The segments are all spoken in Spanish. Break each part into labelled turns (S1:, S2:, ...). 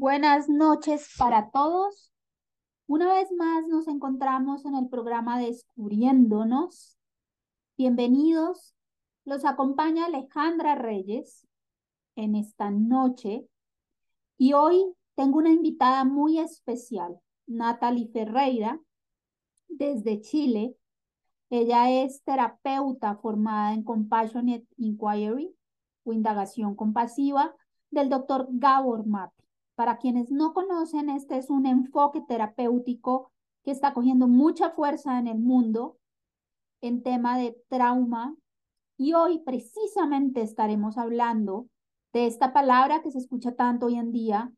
S1: Buenas noches para todos. Una vez más nos encontramos en el programa Descubriéndonos. Bienvenidos. Los acompaña Alejandra Reyes en esta noche y hoy tengo una invitada muy especial, Natalie Ferreira, desde Chile. Ella es terapeuta formada en Compassionate Inquiry o indagación compasiva del doctor Gabor Mate. Para quienes no conocen, este es un enfoque terapéutico que está cogiendo mucha fuerza en el mundo en tema de trauma. Y hoy precisamente estaremos hablando de esta palabra que se escucha tanto hoy en día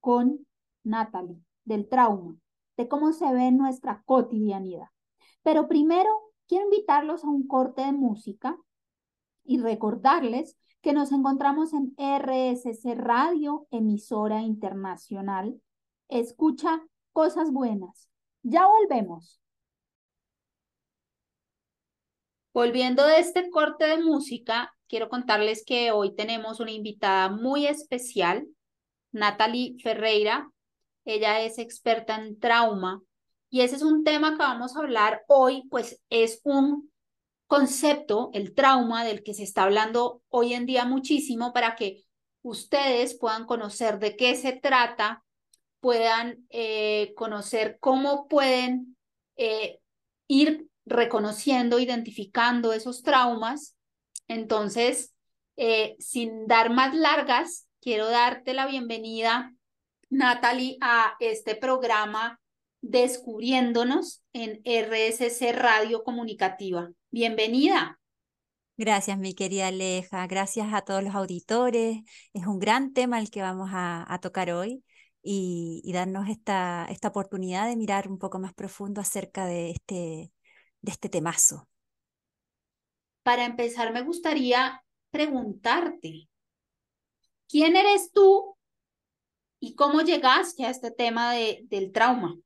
S1: con Natalie, del trauma, de cómo se ve en nuestra cotidianidad. Pero primero quiero invitarlos a un corte de música y recordarles que nos encontramos en RSC Radio, emisora internacional. Escucha cosas buenas. Ya volvemos. Volviendo de este corte de música, quiero contarles que hoy tenemos una invitada muy especial, Natalie Ferreira. Ella es experta en trauma y ese es un tema que vamos a hablar hoy, pues es un concepto, el trauma del que se está hablando hoy en día muchísimo para que ustedes puedan conocer de qué se trata, puedan eh, conocer cómo pueden eh, ir reconociendo, identificando esos traumas. Entonces, eh, sin dar más largas, quiero darte la bienvenida, Natalie, a este programa Descubriéndonos en RSC Radio Comunicativa. Bienvenida.
S2: Gracias, mi querida Aleja. Gracias a todos los auditores. Es un gran tema el que vamos a, tocar hoy y, darnos esta, esta oportunidad de mirar un poco más profundo acerca de este, de este temazo.
S1: Para empezar, me gustaría preguntarte, ¿quién eres tú y cómo llegaste a este tema de, del trauma?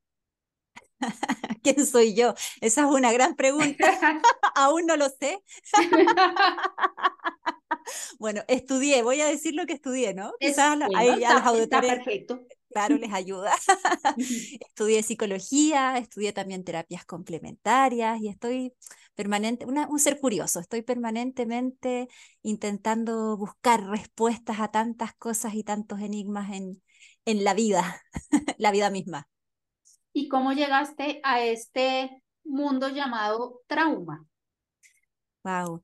S2: ¿Quién soy yo? Esa es una gran pregunta. Aún no lo sé. bueno, estudié, voy a decir lo que estudié, ¿no?
S1: Quizás ahí a los auditores. perfecto.
S2: Claro, les ayuda. estudié psicología, estudié también terapias complementarias y estoy permanente, un ser curioso, estoy permanentemente intentando buscar respuestas a tantas cosas y tantos enigmas en, en la vida, la vida misma
S1: y cómo llegaste a este mundo llamado trauma.
S2: Wow.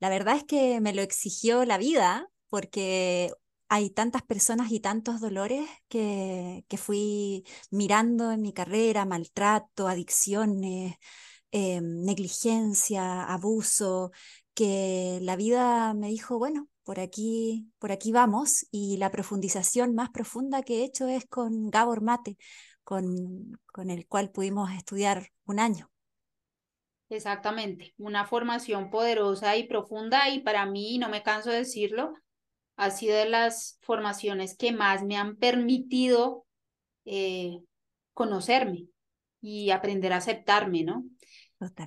S2: La verdad es que me lo exigió la vida porque hay tantas personas y tantos dolores que, que fui mirando en mi carrera, maltrato, adicciones, eh, negligencia, abuso, que la vida me dijo, bueno, por aquí, por aquí vamos, y la profundización más profunda que he hecho es con Gabor Mate, con, con el cual pudimos estudiar un año.
S1: Exactamente, una formación poderosa y profunda y para mí, no me canso de decirlo, ha sido de las formaciones que más me han permitido eh, conocerme y aprender a aceptarme, ¿no?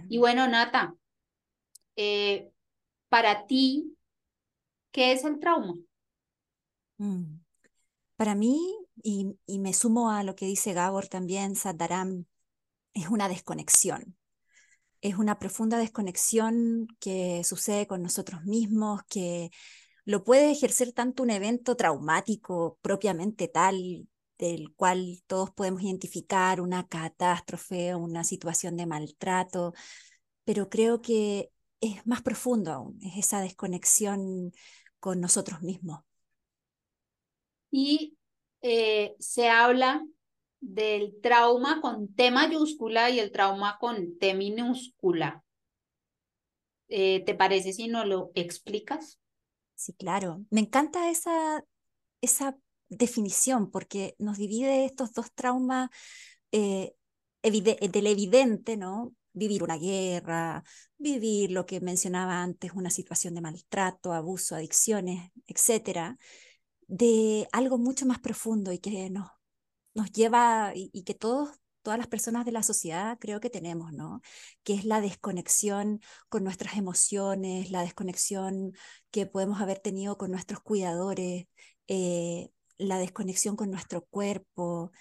S1: Y bueno, Nata, eh, para ti, ¿qué es el trauma?
S2: Mm. Para mí, y, me sumo a lo que dice Gabor también, Sadaram, es una desconexión. Es una profunda desconexión que sucede con nosotros mismos, que lo puede ejercer tanto un evento traumático propiamente tal, del cual todos podemos identificar una catástrofe, una situación de maltrato, pero creo que es más profundo aún, es esa desconexión con nosotros mismos.
S1: Y eh, se habla del trauma con T mayúscula y el trauma con T minúscula. Eh, ¿Te parece si no lo explicas?
S2: Sí, claro. Me encanta esa, esa definición porque nos divide estos dos traumas eh, del evidente, ¿no? Vivir una guerra, vivir lo que mencionaba antes, una situación de maltrato, abuso, adicciones, etcétera de algo mucho más profundo y que nos, nos lleva y, que todos todas las personas de la sociedad creo que tenemos, ¿no? Que es la desconexión con nuestras emociones, la desconexión que podemos haber tenido con nuestros cuidadores, eh, la desconexión con nuestro cuerpo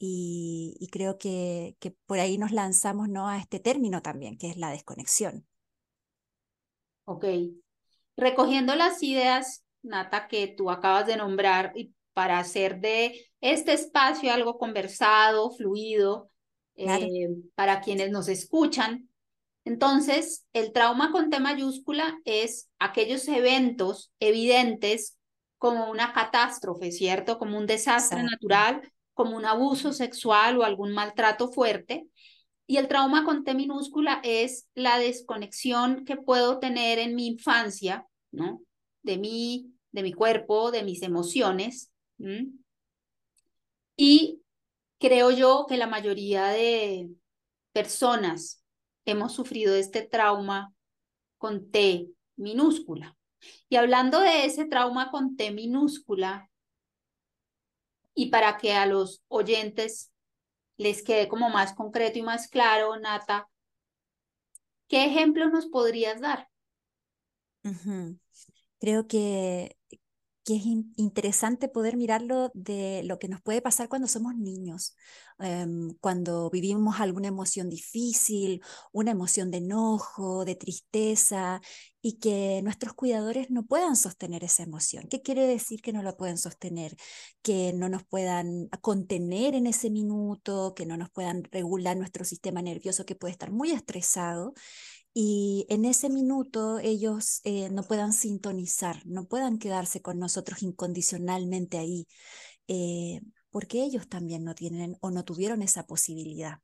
S2: y, creo que, que, por ahí nos lanzamos ¿no? a este término también, que es la desconexión.
S1: Ok. Recogiendo las ideas, Nata, que tú acabas de nombrar y para hacer de este espacio algo conversado, fluido, eh, para quienes nos escuchan. Entonces, el trauma con T mayúscula es aquellos eventos evidentes como una catástrofe, ¿cierto? Como un desastre natural, como un abuso sexual o algún maltrato fuerte. Y el trauma con T minúscula es la desconexión que puedo tener en mi infancia, ¿no? De mí, de mi cuerpo, de mis emociones. Y creo yo que la mayoría de personas hemos sufrido este trauma con T minúscula. Y hablando de ese trauma con T minúscula, y para que a los oyentes les quede como más concreto y más claro, Nata, ¿qué ejemplo nos podrías dar?
S2: Creo que, que es interesante poder mirarlo de lo que nos puede pasar cuando somos niños, em, cuando vivimos alguna emoción difícil, una emoción de enojo, de tristeza, y que nuestros cuidadores no puedan sostener esa emoción. ¿Qué quiere decir que no la pueden sostener? Que no nos puedan contener en ese minuto, que no nos puedan regular nuestro sistema nervioso que puede estar muy estresado y en ese minuto ellos eh, no puedan sintonizar, no puedan quedarse con nosotros incondicionalmente ahí, eh, porque ellos también no tienen o no tuvieron esa posibilidad.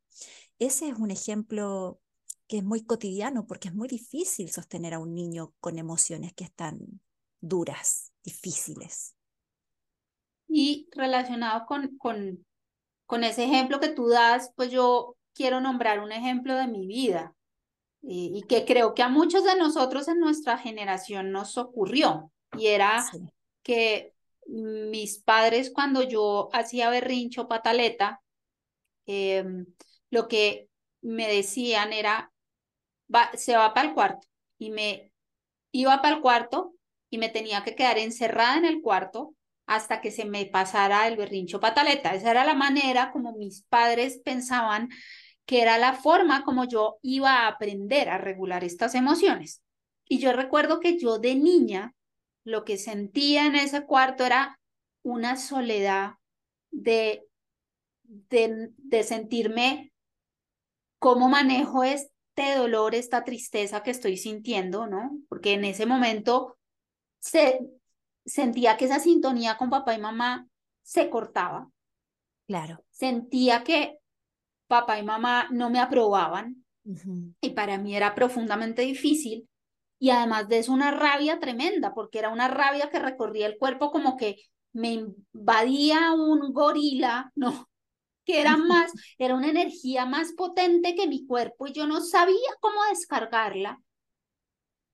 S2: Ese es un ejemplo que es muy cotidiano porque es muy difícil sostener a un niño con emociones que están duras, difíciles.
S1: Y relacionado con, con, con ese ejemplo que tú das, pues yo quiero nombrar un ejemplo de mi vida y, que creo que a muchos de nosotros en nuestra generación nos ocurrió. Y era que mis padres cuando yo hacía berrincho pataleta, em, lo que me decían era, va, se va para el cuarto. Y me iba para el cuarto y me tenía que quedar encerrada en el cuarto hasta que se me pasara el berrincho pataleta. Esa era la manera como mis padres pensaban que era la forma como yo iba a aprender a regular estas emociones. Y yo recuerdo que yo de niña lo que sentía en ese cuarto era una soledad de, de, de sentirme cómo manejo este dolor, esta tristeza que estoy sintiendo, ¿no? Porque en ese momento se, sentía que esa sintonía con papá y mamá se cortaba.
S2: Claro.
S1: Sentía que papá y mamá no me aprobaban y para mí era profundamente difícil y además de eso una rabia tremenda porque era una rabia que recorría el cuerpo como que me invadía un gorila, ¿no? Que era más, era una energía más potente que mi cuerpo y yo no sabía cómo descargarla.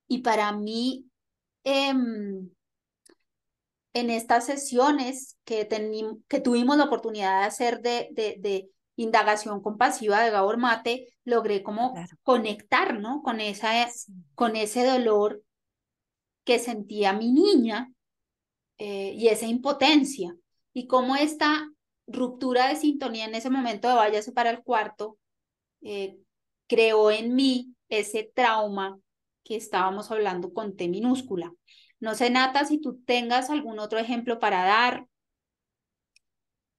S1: Y para mí, em, en estas sesiones que, que tuvimos la oportunidad de hacer de, de indagación compasiva de Gabor Mate, logré como conectar, ¿no? Con, esa, con ese dolor que sentía mi niña eh, y esa impotencia. Y cómo esta ruptura de sintonía en ese momento de váyase para el cuarto eh, creó en mí ese trauma que estábamos hablando con T minúscula. No sé, Nata, si tú tengas algún otro ejemplo para dar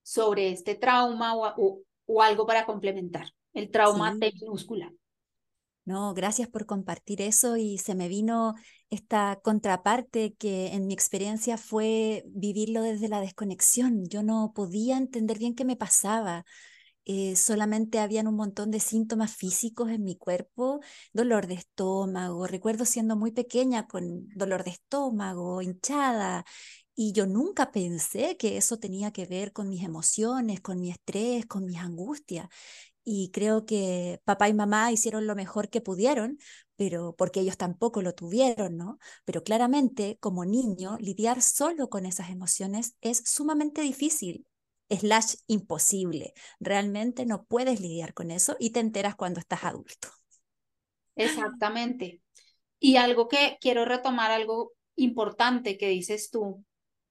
S1: sobre este trauma o, o algo para complementar el trauma de minúscula.
S2: No, gracias por compartir eso y se me vino esta contraparte que en mi experiencia fue vivirlo desde la desconexión. Yo no podía entender bien qué me pasaba. Eh, solamente habían un montón de síntomas físicos en mi cuerpo, dolor de estómago. Recuerdo siendo muy pequeña con dolor de estómago, hinchada, y yo nunca pensé que eso tenía que ver con mis emociones, con mi estrés, con mis angustias. Y creo que papá y mamá hicieron lo mejor que pudieron, pero porque ellos tampoco lo tuvieron, ¿no? Pero claramente, como niño, lidiar solo con esas emociones es sumamente difícil, slash imposible. Realmente no puedes lidiar con eso y te enteras cuando estás adulto.
S1: Exactamente. Y algo que quiero retomar, algo importante que dices tú,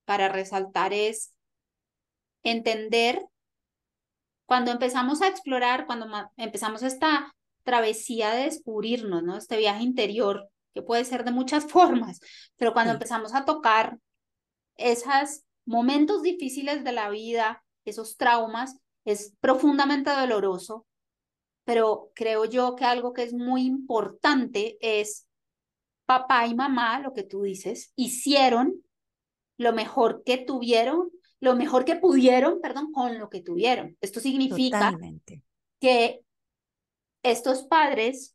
S1: para resaltar es entender cuando empezamos a explorar, cuando empezamos esta travesía de descubrirnos, ¿no? Este viaje interior, que puede ser de muchas formas, pero cuando empezamos a tocar esos momentos difíciles de la vida, esos traumas, es profundamente doloroso, pero creo yo que algo que es muy importante es papá y mamá, lo que tú dices, hicieron lo mejor que tuvieron, lo mejor que pudieron, perdón, con lo que tuvieron. Esto significa que estos padres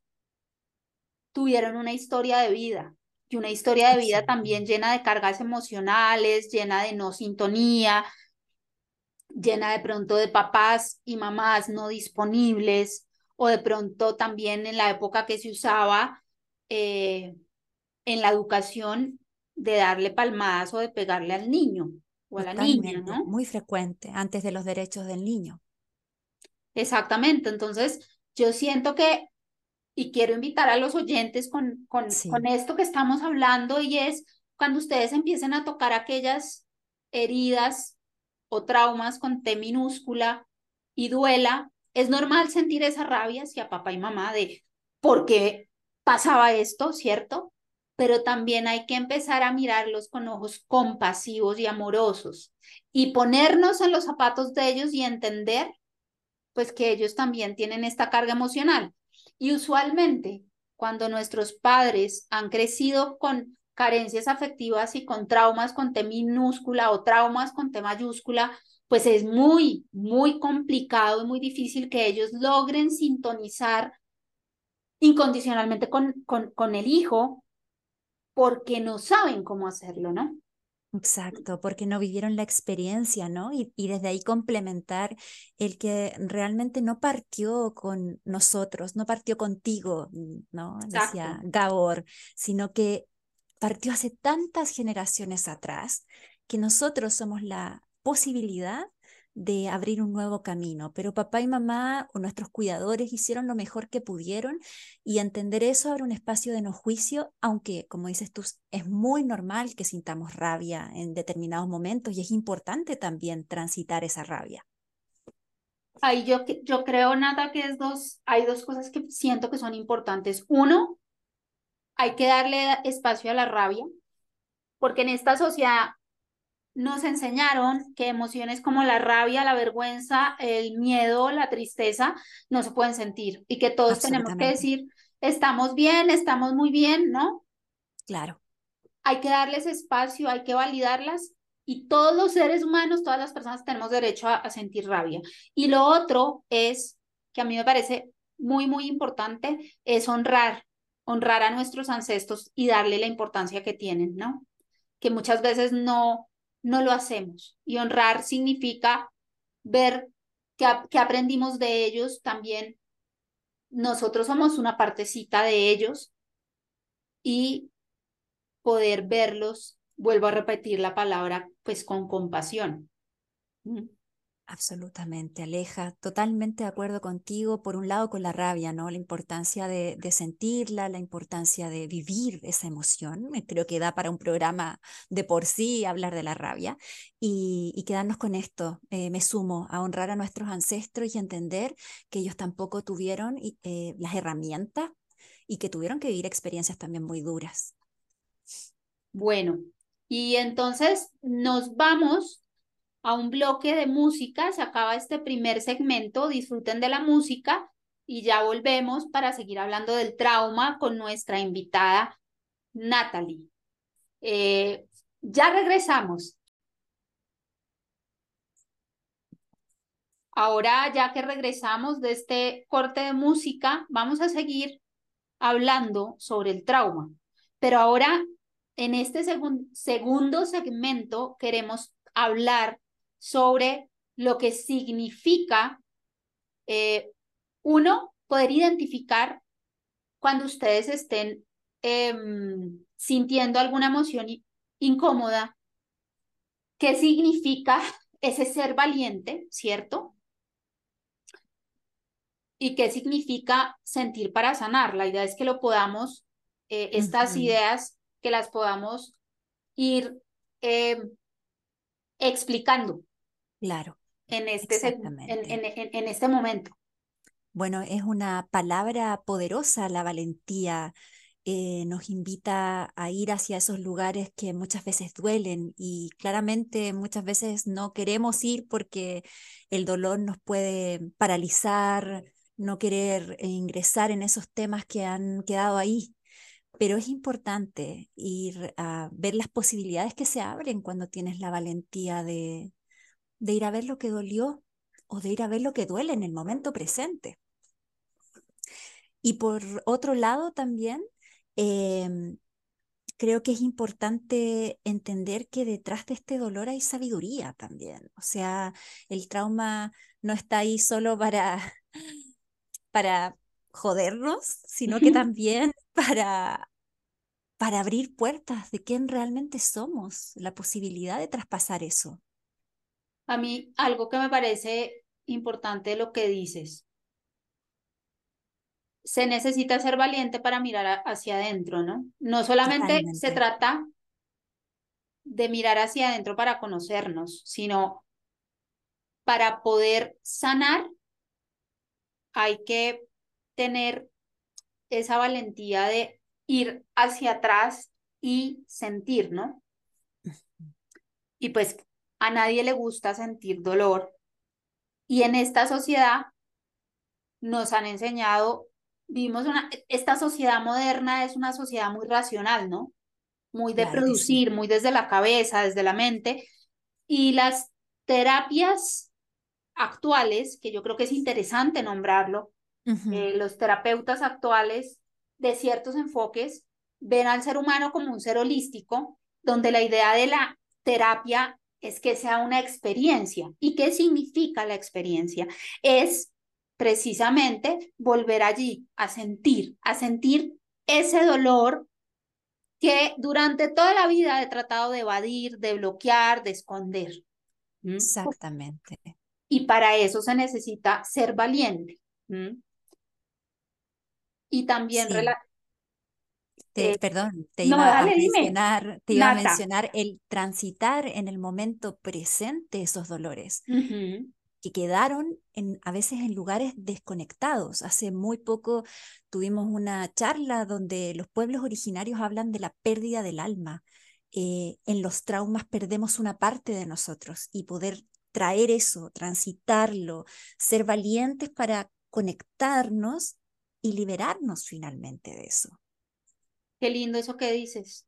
S1: tuvieron una historia de vida y una historia de vida también llena de cargas emocionales, llena de no sintonía, llena de pronto de papás y mamás no disponibles o de pronto también en la época que se usaba eh, en la educación de darle palmadas o de pegarle al niño o a la niña, ¿no?
S2: Muy frecuente, antes de los derechos del niño.
S1: Exactamente, entonces yo siento que, y quiero invitar a los oyentes con, con, con esto que estamos hablando, y es cuando ustedes empiecen a tocar aquellas heridas o traumas con T minúscula y duela, es normal sentir esa rabia hacia papá y mamá de por qué pasaba esto, ¿cierto? Pero también hay que empezar a mirarlos con ojos compasivos y amorosos y ponernos en los zapatos de ellos y entender pues que ellos también tienen esta carga emocional. Y usualmente cuando nuestros padres han crecido con carencias afectivas y con traumas con T minúscula o traumas con T mayúscula, pues es muy, muy complicado y muy difícil que ellos logren sintonizar incondicionalmente con, con, con el hijo porque no saben cómo hacerlo, ¿no?
S2: Exacto, porque no vivieron la experiencia, ¿no? Y, y, desde ahí complementar el que realmente no partió con nosotros, no partió contigo, ¿no? Decía Gabor, sino que partió hace tantas generaciones atrás que nosotros somos la posibilidad de abrir un nuevo camino, pero papá y mamá o nuestros cuidadores hicieron lo mejor que pudieron y entender eso abre un espacio de no juicio, aunque como dices tú, es muy normal que sintamos rabia en determinados momentos y es importante también transitar esa rabia.
S1: Ahí yo, yo creo, nada que es dos, hay dos cosas que siento que son importantes. Uno, hay que darle espacio a la rabia, porque en esta sociedad nos enseñaron que emociones como la rabia, la vergüenza, el miedo, la tristeza no se pueden sentir y que todos tenemos que decir, estamos bien, estamos muy bien, ¿no?
S2: Claro.
S1: Hay que darles espacio, hay que validarlas y todos los seres humanos, todas las personas tenemos derecho a, a sentir rabia. Y lo otro es, que a mí me parece muy, muy importante, es honrar honrar a nuestros ancestros y darle la importancia que tienen, ¿no? Que muchas veces no, no lo hacemos. Y honrar significa ver que, que aprendimos de ellos también. Nosotros somos una partecita de ellos y poder verlos, vuelvo a repetir la palabra, pues con compasión.
S2: Absolutamente, Aleja, totalmente de acuerdo contigo, por un lado con la rabia, ¿no? La importancia de, sentirla, la importancia de vivir esa emoción, creo que da para un programa de por sí hablar de la rabia y, quedarnos con esto, eh, me sumo a honrar a nuestros ancestros y entender que ellos tampoco tuvieron eh, las herramientas y que tuvieron que vivir experiencias también muy duras.
S1: Bueno, y entonces nos vamos a un bloque de música. Se acaba este primer segmento. Disfruten de la música y ya volvemos para seguir hablando del trauma con nuestra invitada Natalie. Eh, ya regresamos. Ahora, ya que regresamos de este corte de música, vamos a seguir hablando sobre el trauma. Pero ahora, en este segundo segmento, queremos hablar sobre lo que significa, eh, uno, poder identificar cuando ustedes estén em, sintiendo alguna emoción incómoda, qué significa ese ser valiente, ¿cierto? ¿Y qué significa sentir para sanar? La idea es que lo podamos, eh, estas ideas, que las podamos ir em, explicando.
S2: Claro.
S1: en este, en, en, en este momento?
S2: Bueno, es una palabra poderosa la valentía. Eh, nos invita a ir hacia esos lugares que muchas veces duelen y claramente muchas veces no queremos ir porque el dolor nos puede paralizar, no querer ingresar en esos temas que han quedado ahí. Pero es importante ir a ver las posibilidades que se abren cuando tienes la valentía de, de ir a ver lo que dolió o de ir a ver lo que duele en el momento presente. Y por otro lado también, em, creo que es importante entender que detrás de este dolor hay sabiduría también. O sea, el trauma no está ahí solo para, para jodernos, sino que también para, para abrir puertas de quién realmente somos, la posibilidad de traspasar eso.
S1: A mí algo que me parece importante lo que dices se necesita ser valiente para mirar hacia adentro, ¿no? No solamente se trata de mirar hacia adentro para conocernos, sino para poder sanar hay que tener esa valentía de ir hacia atrás y sentir, ¿no? Y pues a nadie le gusta sentir dolor. Y en esta sociedad nos han enseñado vivimos una, esta sociedad moderna es una sociedad muy racional, ¿no? Muy de producir, muy desde la cabeza, desde la mente. Y las terapias actuales, que yo creo que es interesante nombrarlo, eh, los terapeutas actuales de ciertos enfoques ven al ser humano como un ser holístico, donde la idea de la terapia es que sea una experiencia. ¿Y qué significa la experiencia? Es precisamente volver allí a sentir, a sentir ese dolor que durante toda la vida he tratado de evadir, de bloquear, de esconder.
S2: Exactamente.
S1: Y para eso se necesita ser valiente. Y también...
S2: Eh, perdón, te iba, a mencionar, te iba a mencionar el transitar en el momento presente esos dolores que quedaron en, a veces en lugares desconectados. Hace muy poco tuvimos una charla donde los pueblos originarios hablan de la pérdida del alma. Eh, en los traumas perdemos una parte de nosotros y poder traer eso, transitarlo, ser valientes para conectarnos y liberarnos finalmente de eso.
S1: Qué lindo eso que dices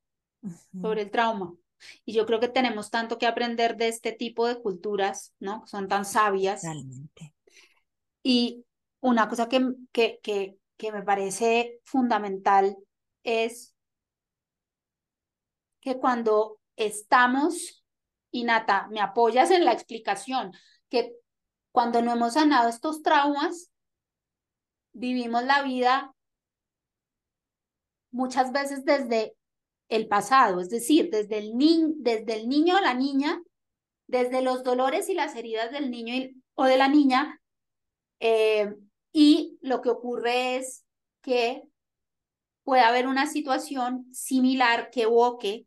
S1: sobre el trauma. Y yo creo que tenemos tanto que aprender de este tipo de culturas, ¿no? Son tan sabias.
S2: Realmente.
S1: Y una cosa que, que, que, que me parece fundamental es que cuando estamos, y Nata, me apoyas en la explicación, que cuando no hemos sanado estos traumas, vivimos la vida muchas veces desde el pasado, es decir, desde el, ni desde el niño o la niña, desde los dolores y las heridas del niño o de la niña, eh, y lo que ocurre es que puede haber una situación similar que evoque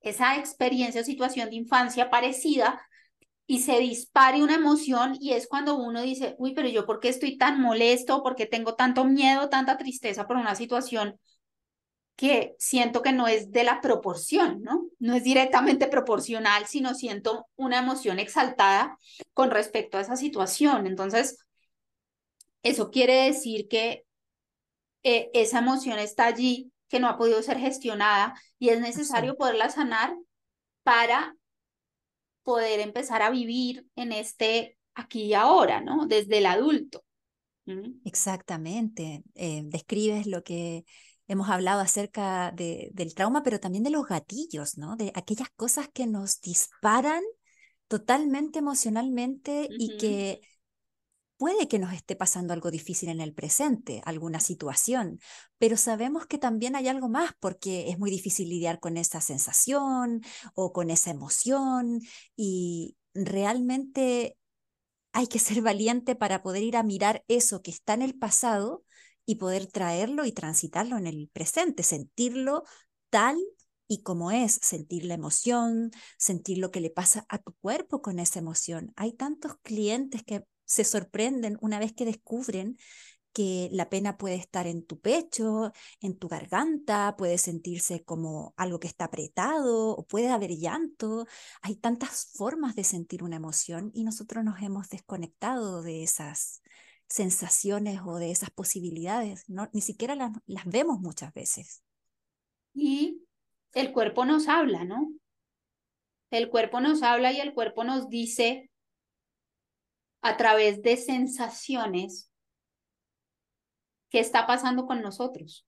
S1: esa experiencia o situación de infancia parecida y se dispare una emoción y es cuando uno dice, uy, pero yo por qué estoy tan molesto, por qué tengo tanto miedo, tanta tristeza por una situación que siento que no es de la proporción, ¿no? No es directamente proporcional, sino siento una emoción exaltada con respecto a esa situación. Entonces, eso quiere decir que eh, esa emoción está allí, que no ha podido ser gestionada y es necesario poderla sanar para poder empezar a vivir en este aquí y ahora, ¿no? Desde el adulto.
S2: Exactamente. Eh, describes lo que hemos hablado acerca de, del trauma, pero también de los gatillos, ¿no? De aquellas cosas que nos disparan totalmente emocionalmente y que puede que nos esté pasando algo difícil en el presente, alguna situación, pero sabemos que también hay algo más porque es muy difícil lidiar con esa sensación o con esa emoción y realmente hay que ser valiente para poder ir a mirar eso que está en el pasado y poder traerlo y transitarlo en el presente, sentirlo tal y como es sentir la emoción, sentir lo que le pasa a tu cuerpo con esa emoción. Hay tantos clientes que se sorprenden una vez que descubren que la pena puede estar en tu pecho, en tu garganta, puede sentirse como algo que está apretado o puede haber llanto. Hay tantas formas de sentir una emoción y nosotros nos hemos desconectado de esas sensaciones o de esas posibilidades. No, ni siquiera las, las vemos muchas veces.
S1: Y el cuerpo nos habla, ¿no? El cuerpo nos habla y el cuerpo nos dice a través de sensaciones qué está pasando con nosotros.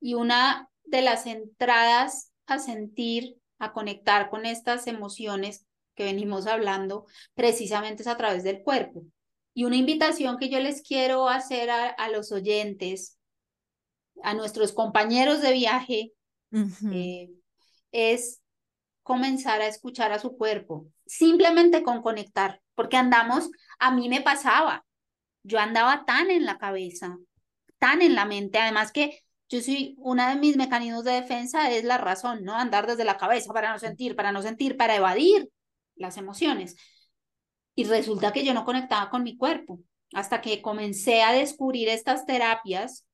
S1: Y una de las entradas a sentir, a conectar con estas emociones que venimos hablando, precisamente es a través del cuerpo. Y una invitación que yo les quiero hacer a, los oyentes, a nuestros compañeros de viaje, eh, es comenzar a escuchar a su cuerpo, simplemente con conectar, porque andamos, a mí me pasaba, yo andaba tan en la cabeza, tan en la mente, además que yo soy, una de mis mecanismos de defensa es la razón, ¿no? Andar desde la cabeza para no sentir, para no sentir, para evadir las emociones. Y resulta que yo no conectaba con mi cuerpo hasta que comencé a descubrir estas terapias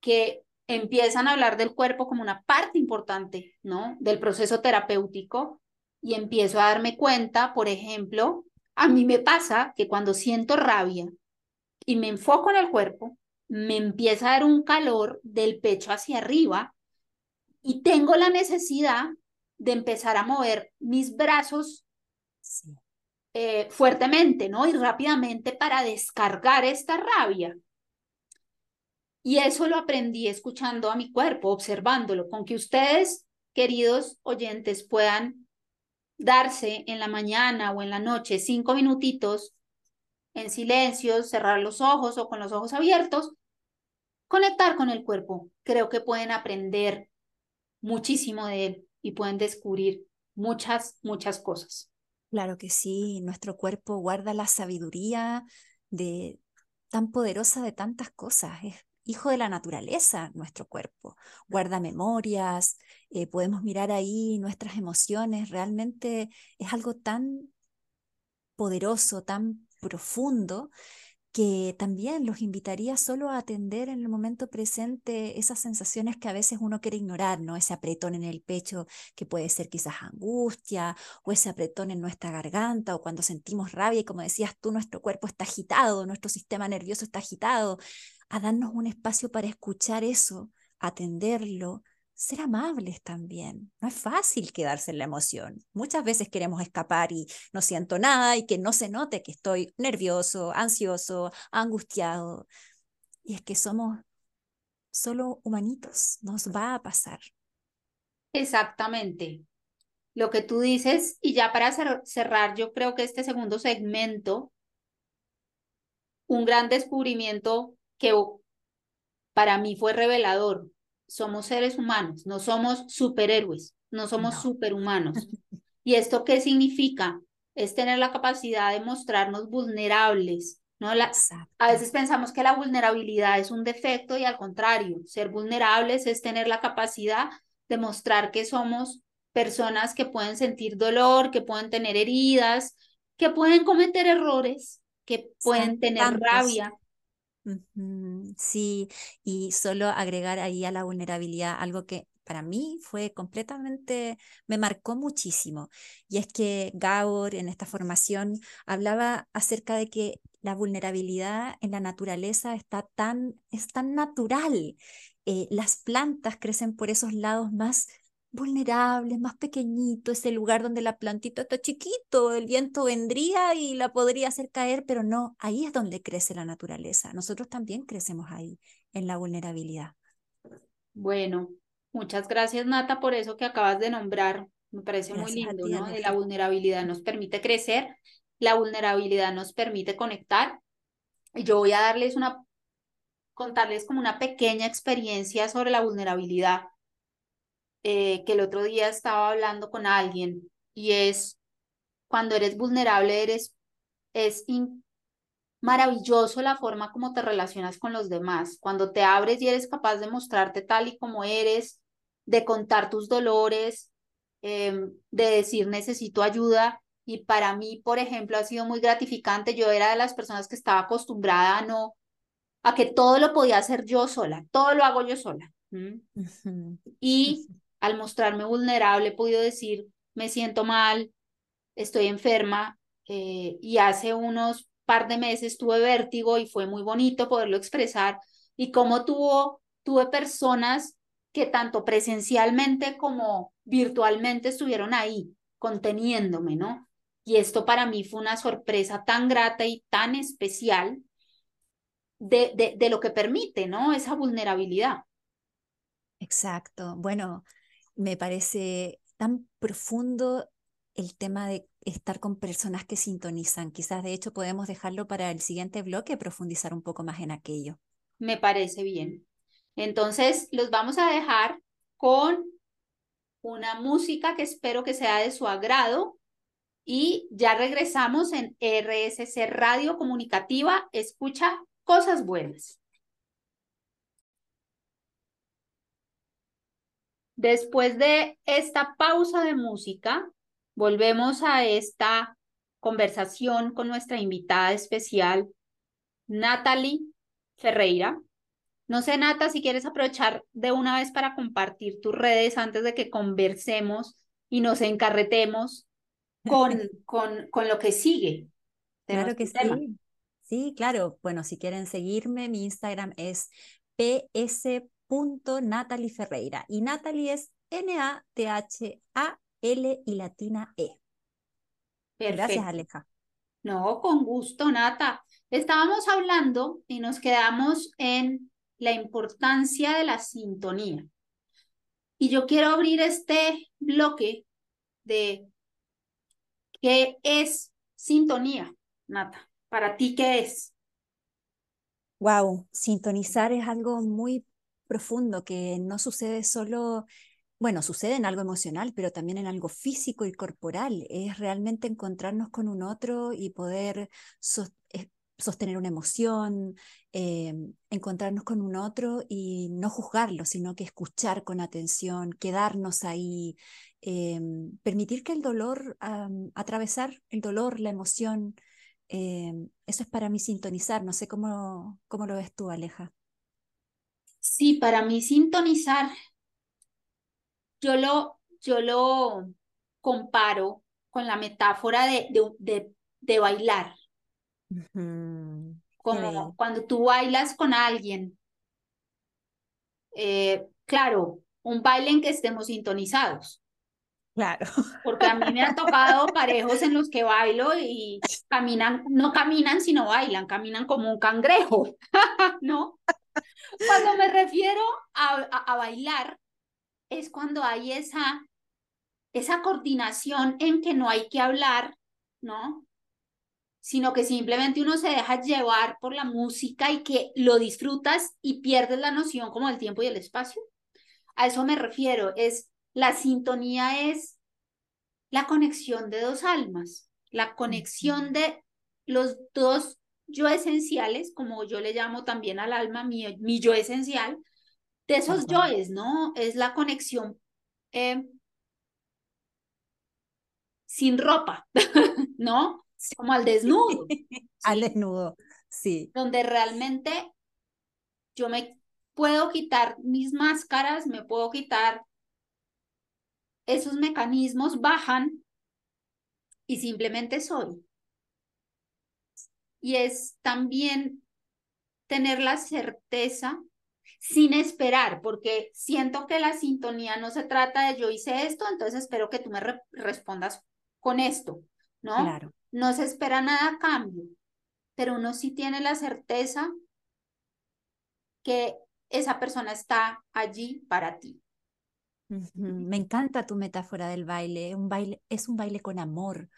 S1: que empiezan a hablar del cuerpo como una parte importante, ¿no? Del proceso terapéutico y empiezo a darme cuenta, por ejemplo, a mí me pasa que cuando siento rabia y me enfoco en el cuerpo, me empieza a dar un calor del pecho hacia arriba y tengo la necesidad de empezar a mover mis brazos eh, fuertemente, ¿no? Y rápidamente para descargar esta rabia. Y eso lo aprendí escuchando a mi cuerpo, observándolo, con que ustedes, queridos oyentes, puedan darse en la mañana o en la noche cinco minutitos en silencio, cerrar los ojos o con los ojos abiertos, conectar con el cuerpo. Creo que pueden aprender muchísimo de él y pueden descubrir muchas, muchas cosas.
S2: Claro que sí, nuestro cuerpo guarda la sabiduría de tan poderosa de tantas cosas. Es hijo de la naturaleza nuestro cuerpo. Guarda memorias, eh, podemos mirar ahí nuestras emociones. Realmente es algo tan poderoso, tan profundo que también los invitaría solo a atender en el momento presente esas sensaciones que a veces uno quiere ignorar, ¿no? Ese apretón en el pecho que puede ser quizás angustia o ese apretón en nuestra garganta o cuando sentimos rabia y como decías tú, nuestro cuerpo está agitado, nuestro sistema nervioso está agitado, a darnos un espacio para escuchar eso, atenderlo, ser amables también. No es fácil quedarse en la emoción. Muchas veces queremos escapar y no siento nada y que no se note que estoy nervioso, ansioso, angustiado. Y es que somos solo humanitos, nos va a pasar.
S1: Exactamente. Lo que tú dices, y ya para cerrar, yo creo que este segundo segmento, un gran descubrimiento que para mí fue revelador, somos seres humanos, no somos superhéroes, no somos superhumanos. ¿Y esto qué significa? Es tener la capacidad de mostrarnos vulnerables. ¿no? La, a veces pensamos que la vulnerabilidad es un defecto y al contrario, ser vulnerables es tener la capacidad de mostrar que somos personas que pueden sentir dolor, que pueden tener heridas, que pueden cometer errores, que pueden tener rabia,
S2: Sí, y solo agregar ahí a la vulnerabilidad algo que para mí fue completamente, me marcó muchísimo. Y es que Gabor en esta formación hablaba acerca de que la vulnerabilidad en la naturaleza está tan, es tan natural. Eh, las plantas crecen por esos lados más vulnerable, más pequeñito, ese lugar donde la plantita está chiquito, el viento vendría y la podría hacer caer, pero no, ahí es donde crece la naturaleza. Nosotros también crecemos ahí, en la vulnerabilidad.
S1: Bueno, muchas gracias Nata por eso que acabas de nombrar. Me parece muy lindo, ¿no? De la vulnerabilidad nos permite crecer, la vulnerabilidad nos permite conectar. Y yo voy a darles una, contarles como una pequeña experiencia sobre la vulnerabilidad eh, que el otro día estaba hablando con alguien y es cuando eres vulnerable, eres, es maravilloso la forma como te relacionas con los demás. Cuando te abres y eres capaz de mostrarte tal y como eres, de contar tus dolores, em, de decir necesito ayuda. Y para mí, por ejemplo, ha sido muy gratificante. Yo era de las personas que estaba acostumbrada a no, a que todo lo podía hacer yo sola, todo lo hago yo sola. Y al mostrarme vulnerable he podido decir, me siento mal, estoy enferma, eh, y hace unos par de meses tuve vértigo y fue muy bonito poderlo expresar y cómo tuvo, tuve personas que tanto presencialmente como virtualmente estuvieron ahí conteniéndome, ¿no? Y esto para mí fue una sorpresa tan grata y tan especial de, de, de lo que permite, ¿no? Esa vulnerabilidad.
S2: Exacto. Bueno, me parece tan profundo el tema de estar con personas que sintonizan. Quizás de hecho podemos dejarlo para el siguiente bloque, profundizar un poco más en aquello.
S1: Me parece bien. Entonces, los vamos a dejar con una música que espero que sea de su agrado y ya regresamos en RSC Radio Comunicativa. Escucha cosas buenas. Después de esta pausa de música, volvemos a esta conversación con nuestra invitada especial, Natalie Ferreira. No sé, Nata, si quieres aprovechar de una vez para compartir tus redes antes de que conversemos y nos encarretemos con, con, con lo que sigue.
S2: Claro que sí. Sí, claro. Bueno, si quieren seguirme, mi Instagram es ps Natalie Ferreira. Y Natalie es N-A-T-H-A-L y latina E. Gracias, Aleja.
S1: No, con gusto, Nata. Estábamos hablando y nos quedamos en la importancia de la sintonía. Y yo quiero abrir este bloque de qué es sintonía, Nata. Para ti, ¿qué es?
S2: Wow, sintonizar es algo muy profundo que no sucede solo, bueno, sucede en algo emocional, pero también en algo físico y corporal. Es realmente encontrarnos con un otro y poder eh, sostener una emoción, eh, encontrarnos con un otro y no juzgarlo, sino que escuchar con atención, quedarnos ahí, eh, permitir que el dolor, atravesar el dolor, la emoción, eso es para mí sintonizar. No sé cómo, cómo lo ves tú, Aleja.
S1: Sí, para mí sintonizar, yo lo, yo lo comparo con la metáfora de, de, de, bailar. Como cuando tú bailas con alguien. Eh, claro, un baile en que estemos sintonizados.
S2: Claro.
S1: Porque a mí me ha tocado parejos en los que bailo y caminan, no caminan, sino bailan, caminan como un cangrejo, ¿no? Cuando me refiero a, bailar, es cuando hay esa, esa coordinación en que no hay que hablar, ¿no? Sino que simplemente uno se deja llevar por la música y que lo disfrutas y pierdes la noción como del tiempo y el espacio. A eso me refiero, es la sintonía es la conexión de dos almas, la conexión de los dos yo esenciales, como yo le llamo también al alma, mi, mi yo esencial, de esos yoes, ¿no? Es la conexión eh, sin ropa, ¿no? Como al desnudo.
S2: Al desnudo, sí.
S1: Donde realmente yo me puedo quitar mis máscaras, me puedo quitar esos mecanismos, bajan y simplemente soy y es también tener la certeza sin esperar, porque siento que la sintonía no se trata de yo hice esto, entonces espero que tú me respondas con esto, ¿no?
S2: Claro.
S1: No se espera nada a cambio, pero uno sí tiene la certeza que esa persona está allí para ti.
S2: Me encanta tu metáfora del baile. Un baile es un baile con amor,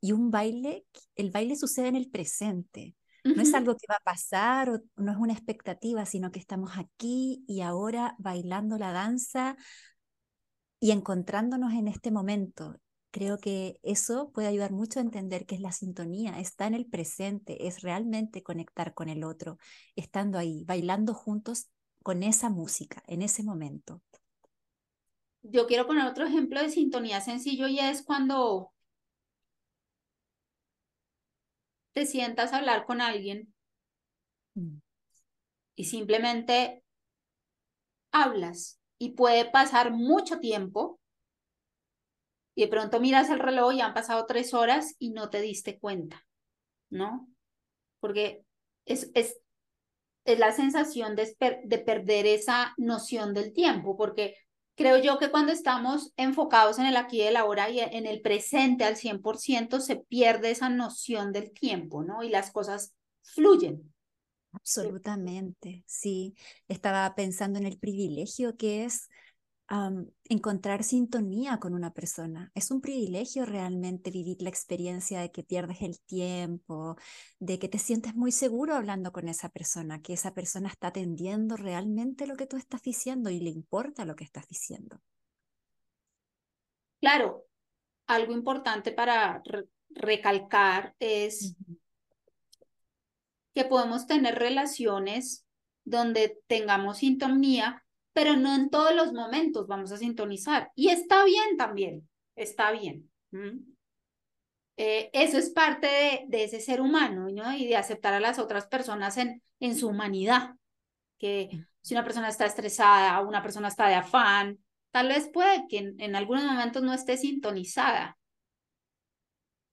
S2: y un baile, el baile sucede en el presente. No es algo que va a pasar o no es una expectativa, sino que estamos aquí y ahora bailando la danza y encontrándonos en este momento. Creo que eso puede ayudar mucho a entender que es la sintonía, está en el presente, es realmente conectar con el otro, estando ahí, bailando juntos con esa música, en ese momento.
S1: yo quiero poner otro ejemplo de sintonía sencillo y es cuando te sientas a hablar con alguien mm. y simplemente hablas y puede pasar mucho tiempo y de pronto miras el reloj y han pasado tres horas y no te diste cuenta, ¿no? Porque es, es, es la sensación de, de perder esa noción del tiempo, porque creo yo que cuando estamos enfocados en el aquí y el ahora y en el presente al 100%, se pierde esa noción del tiempo, ¿no? Y las cosas fluyen.
S2: Absolutamente, sí. Estaba pensando en el privilegio que es encontrar sintonía con una persona. Es un privilegio realmente vivir la experiencia de que pierdes el tiempo, de que te sientes muy seguro hablando con esa persona, que esa persona está atendiendo realmente lo que tú estás diciendo y le importa lo que estás diciendo.
S1: Claro, algo importante para recalcar es que podemos tener relaciones donde tengamos sintonía pero no en todos los momentos vamos a sintonizar. Y está bien también, está bien. Eh, eso es parte de, de, ese ser humano, ¿no? Y de aceptar a las otras personas en, en su humanidad. Que si una persona está estresada, una persona está de afán, tal vez puede que en, en algunos momentos no esté sintonizada.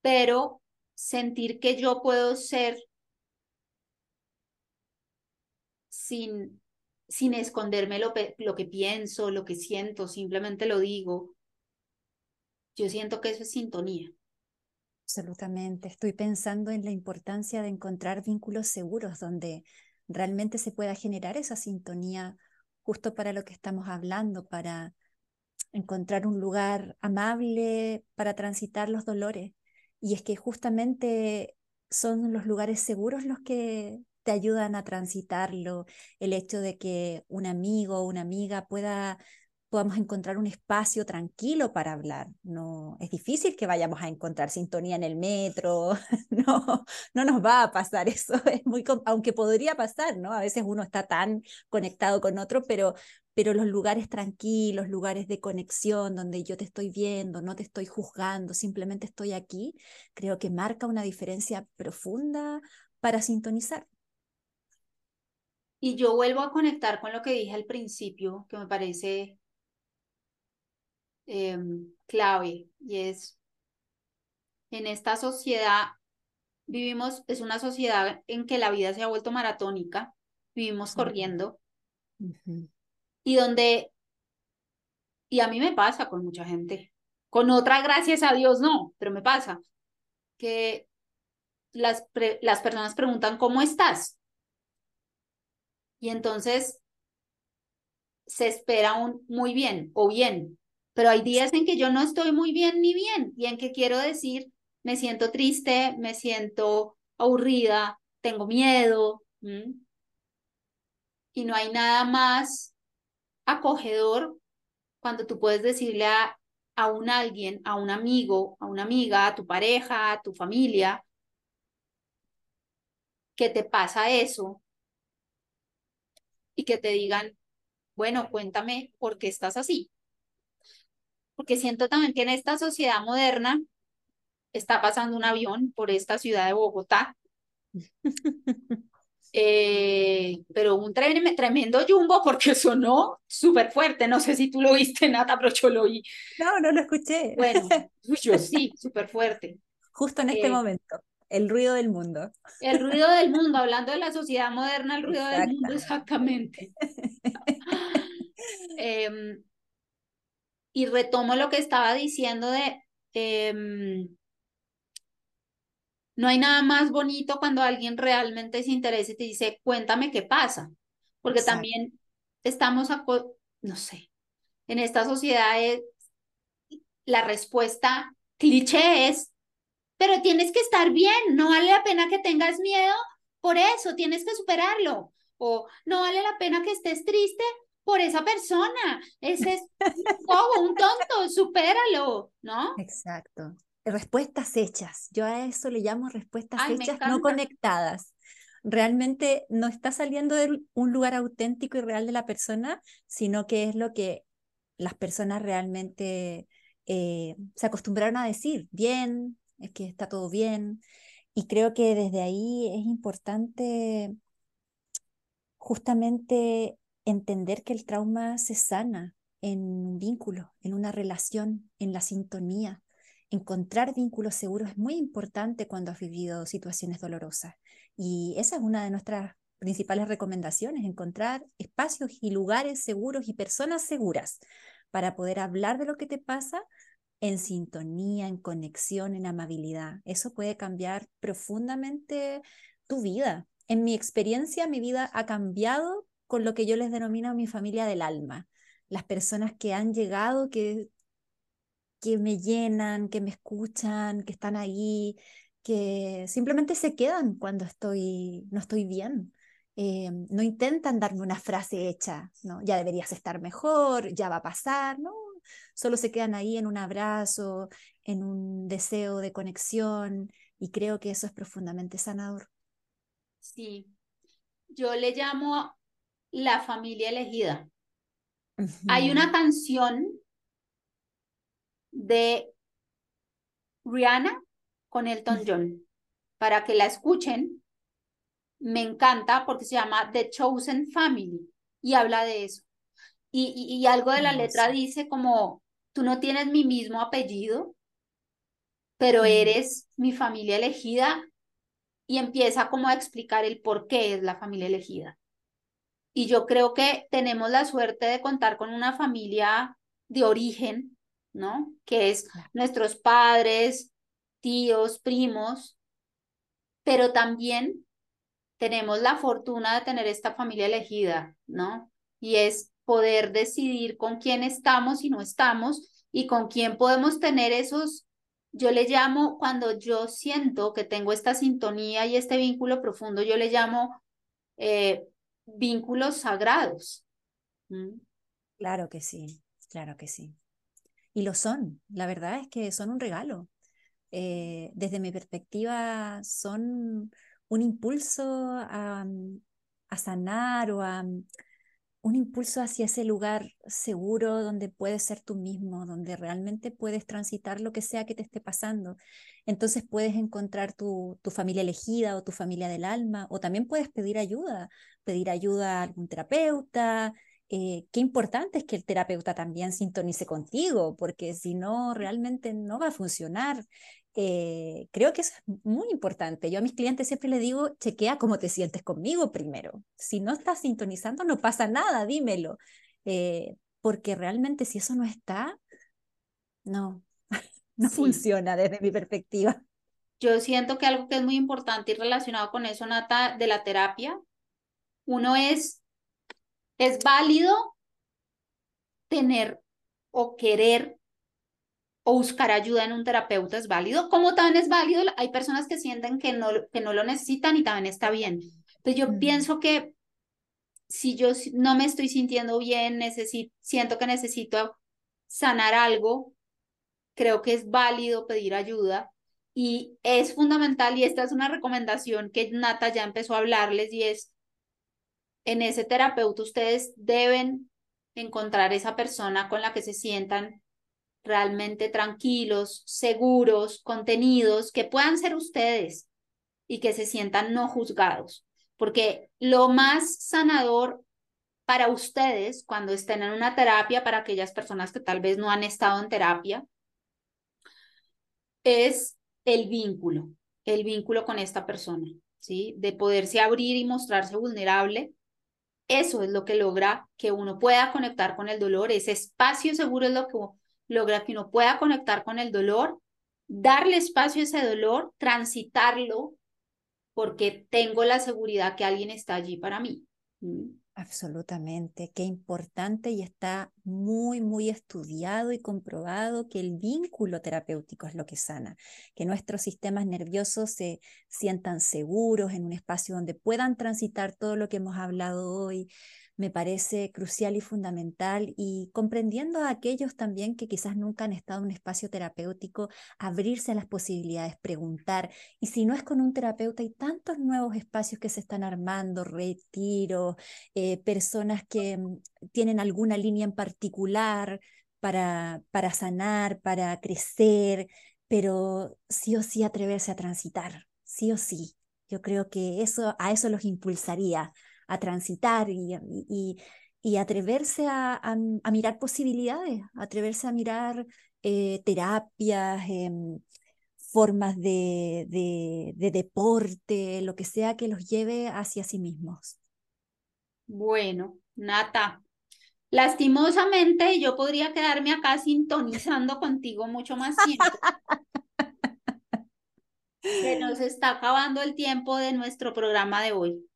S1: Pero sentir que yo puedo ser sin sin esconderme lo, lo que pienso, lo que siento, simplemente lo digo. Yo siento que eso es sintonía.
S2: Absolutamente. Estoy pensando en la importancia de encontrar vínculos seguros donde realmente se pueda generar esa sintonía justo para lo que estamos hablando, para encontrar un lugar amable para transitar los dolores. Y es que justamente son los lugares seguros los que te ayudan a transitarlo, el hecho de que un amigo o una amiga pueda podamos encontrar un espacio tranquilo para hablar. No es difícil que vayamos a encontrar sintonía en el metro, no, no nos va a pasar eso, es muy aunque podría pasar, ¿no? A veces uno está tan conectado con otro, pero pero los lugares tranquilos, lugares de conexión donde yo te estoy viendo, no te estoy juzgando, simplemente estoy aquí, creo que marca una diferencia profunda para sintonizar.
S1: Y yo vuelvo a conectar con lo que dije al principio, que me parece em, clave, y es, en esta sociedad vivimos, es una sociedad en que la vida se ha vuelto maratónica, vivimos corriendo, y donde, y a mí me pasa con mucha gente, con otra, gracias a Dios, no, pero me pasa, que las, las personas preguntan, ¿cómo estás? Y entonces se espera un muy bien o bien, pero hay días en que yo no estoy muy bien ni bien y en que quiero decir, me siento triste, me siento aburrida, tengo miedo. Y no hay nada más acogedor cuando tú puedes decirle a, a un alguien, a un amigo, a una amiga, a tu pareja, a tu familia, que te pasa eso y que te digan, bueno, cuéntame por qué estás así. Porque siento también que en esta sociedad moderna está pasando un avión por esta ciudad de Bogotá. Eh, pero un tremendo jumbo porque sonó súper fuerte. No sé si tú lo viste, Nata, pero yo lo oí.
S2: No, no lo escuché.
S1: Bueno, yo sí, súper fuerte.
S2: Justo en este eh, momento. El ruido del mundo.
S1: El ruido del mundo, hablando de la sociedad moderna, el ruido del mundo, exactamente. Em, y retomo lo que estaba diciendo de, em, no hay nada más bonito cuando alguien realmente se interesa y te dice, cuéntame qué pasa, porque también estamos, a, no sé, en esta sociedad la respuesta cliché es, pero tienes que estar bien, no vale la pena que tengas miedo por eso, tienes que superarlo. O no vale la pena que estés triste por esa persona. Ese es un un tonto, supéralo, ¿no?
S2: Exacto. Respuestas hechas. Yo a eso le llamo respuestas hechas, no conectadas. Realmente no está saliendo de un lugar auténtico y real de la persona, sino que es lo que las personas realmente eh, se acostumbraron a decir, bien, que está todo bien. Y creo que desde ahí es importante justamente entender que el trauma se sana en un vínculo, en una relación, en la sintonía. Encontrar vínculos seguros es muy importante cuando has vivido situaciones dolorosas. Y esa es una de nuestras principales recomendaciones, encontrar espacios y lugares seguros y personas seguras para poder hablar de lo que te pasa en sintonía, en conexión, en amabilidad. Eso puede cambiar profundamente tu vida. En mi experiencia, mi vida ha cambiado con lo que yo les denomino mi familia del alma. Las personas que han llegado, que, que me llenan, que me escuchan, que están ahí, que simplemente se quedan cuando estoy, no estoy bien. Eh, no intentan darme una frase hecha, ¿no? Ya deberías estar mejor, ya va a pasar, ¿no? Solo se quedan ahí en un abrazo, en un deseo de conexión y creo que eso es profundamente sanador.
S1: Sí, yo le llamo la familia elegida. Hay una canción de Rihanna con Elton John para que la escuchen me encanta porque se llama The Chosen Family y habla de eso. Y, y, algo de la letra dice como, tú no tienes mi mismo apellido, pero eres mi familia elegida y empieza como a explicar el por qué es la familia elegida. Y yo creo que tenemos la suerte de contar con una familia de origen, ¿no? Que es nuestros padres, tíos, primos, pero también tenemos la fortuna de tener esta familia elegida, ¿no? Y es poder decidir con quién estamos y no estamos y con quién podemos tener esos, yo le llamo, cuando yo siento que tengo esta sintonía y este vínculo profundo, yo le llamo eh, vínculos sagrados.
S2: Claro que sí, claro que sí. Y lo son, la verdad es que son un regalo. Eh, desde mi perspectiva, son un impulso a, mm, a sanar o a mm, un impulso hacia ese lugar seguro donde puedes ser tú mismo, donde realmente puedes transitar lo que sea que te esté pasando. Entonces puedes encontrar tu, tu, familia elegida o tu familia del alma, o también puedes pedir ayuda, pedir ayuda a algún terapeuta. Eh, qué importante es que el terapeuta también sintonice contigo, porque si no, realmente no va a funcionar. Eh, creo que eso es muy importante. Yo a mis clientes siempre les digo, chequea cómo te sientes conmigo primero. Si no estás sintonizando, no pasa nada, dímelo. Eh, porque realmente si eso no está, no, no funciona desde mi perspectiva.
S1: Yo siento que algo que es muy importante y relacionado con eso, Nata, de la terapia, uno es, es válido tener o querer o buscar ayuda en un terapeuta es válido, como también es válido, hay personas que sienten que no, que no lo necesitan y también está bien. Entonces yo pienso que si yo no me estoy sintiendo bien, necesito, siento que necesito sanar algo, creo que es válido pedir ayuda y es fundamental y esta es una recomendación que Nata ya empezó a hablarles y es en ese terapeuta ustedes deben encontrar esa persona con la que se sientan realmente tranquilos, seguros, contenidos, que puedan ser ustedes y que se sientan no juzgados. Porque lo más sanador para ustedes cuando estén en una terapia, para aquellas personas que tal vez no han estado en terapia, es el vínculo, el vínculo con esta persona, ¿sí? De poderse abrir y mostrarse vulnerable. Eso es lo que logra que uno pueda conectar con el dolor. Ese espacio seguro es lo que logra que uno pueda conectar con el dolor, darle espacio a ese dolor, transitarlo, porque tengo la seguridad que alguien está allí para mí.
S2: ¿Mm? Absolutamente, qué importante y está muy, muy estudiado y comprobado que el vínculo terapéutico es lo que sana, que nuestros sistemas nerviosos se sientan seguros en un espacio donde puedan transitar todo lo que hemos hablado hoy, me parece crucial y fundamental y comprendiendo a aquellos también que quizás nunca han estado en un espacio terapéutico, abrirse a las posibilidades, preguntar. Y si no es con un terapeuta, hay tantos nuevos espacios que se están armando, retiros, eh, personas que mm, tienen alguna línea en particular, para, para sanar, para crecer, pero sí o sí atreverse a transitar, sí o sí. Yo creo que eso, a eso los impulsaría, a transitar y, y, y atreverse a, a, mirar posibilidades, atreverse a mirar eh, terapias, em, formas de, de, de, deporte, lo que sea que los lleve hacia sí mismos.
S1: Bueno, Nata, lastimosamente yo podría quedarme acá sintonizando contigo mucho más tiempo. Se nos está acabando el tiempo de nuestro programa de hoy.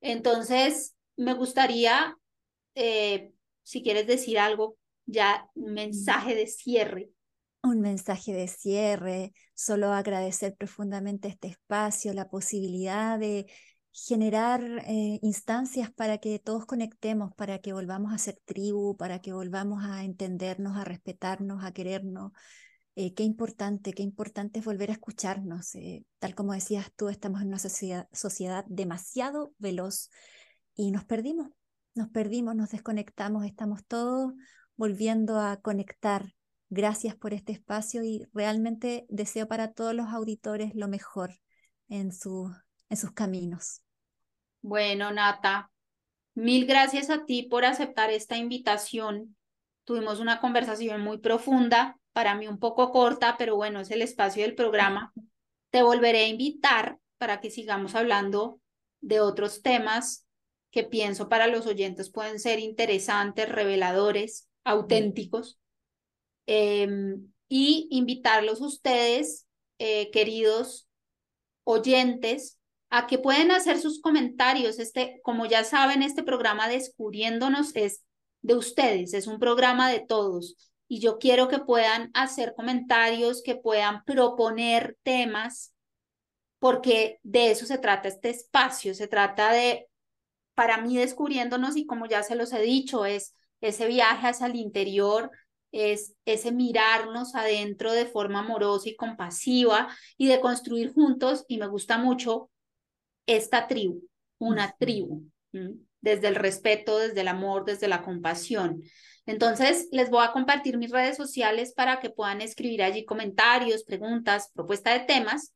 S1: Entonces, me gustaría, eh, si quieres decir algo, ya un mensaje de cierre.
S2: Un mensaje de cierre, solo agradecer profundamente este espacio, la posibilidad de generar eh, instancias para que todos conectemos, para que volvamos a ser tribu, para que volvamos a entendernos, a respetarnos, a querernos. Eh, qué importante, qué importante es volver a escucharnos. tal como decías tú, estamos en una sociedad, sociedad demasiado veloz y nos perdimos, nos perdimos, nos desconectamos, estamos todos volviendo a conectar. Gracias por este espacio y realmente deseo para todos los auditores lo mejor en, su, en sus caminos.
S1: Bueno, Nata, mil gracias a ti por aceptar esta invitación. Tuvimos una conversación muy profunda, para mí un poco corta, pero bueno, es el espacio del programa. Te volveré a invitar para que sigamos hablando de otros temas que pienso para los oyentes pueden ser interesantes, reveladores, auténticos. Em, y invitarlos ustedes, eh, queridos oyentes, a que pueden hacer sus comentarios. Este, como ya saben, este programa Descubriéndonos es de ustedes, es un programa de todos. Y yo quiero que puedan hacer comentarios, que puedan proponer temas, porque de eso se trata este espacio, se trata de para mí descubriéndonos y como ya se los he dicho, es ese viaje hacia el interior, es ese mirarnos adentro de forma amorosa y compasiva y de construir juntos, y me gusta mucho esta tribu, una tribu, desde el respeto, desde el amor, desde la compasión. Entonces, les voy a compartir mis redes sociales para que puedan escribir allí comentarios, preguntas, propuesta de temas.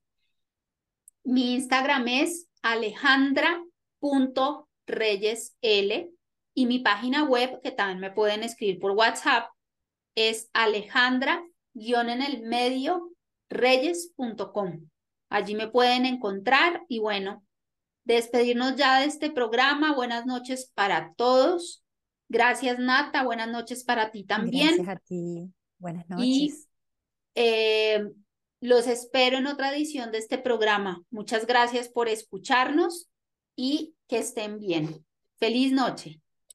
S1: Mi Instagram es alejandra Reyes L y mi página web, que también me pueden escribir por WhatsApp, es alejandra en el medio reyes.com. Allí me pueden encontrar y bueno, despedirnos ya de este programa. Buenas noches para todos. Gracias, Nata. Buenas noches para ti también.
S2: Gracias a ti. Buenas noches. Y
S1: eh, los espero en otra edición de este programa. Muchas gracias por escucharnos y que estén bien. Feliz noche.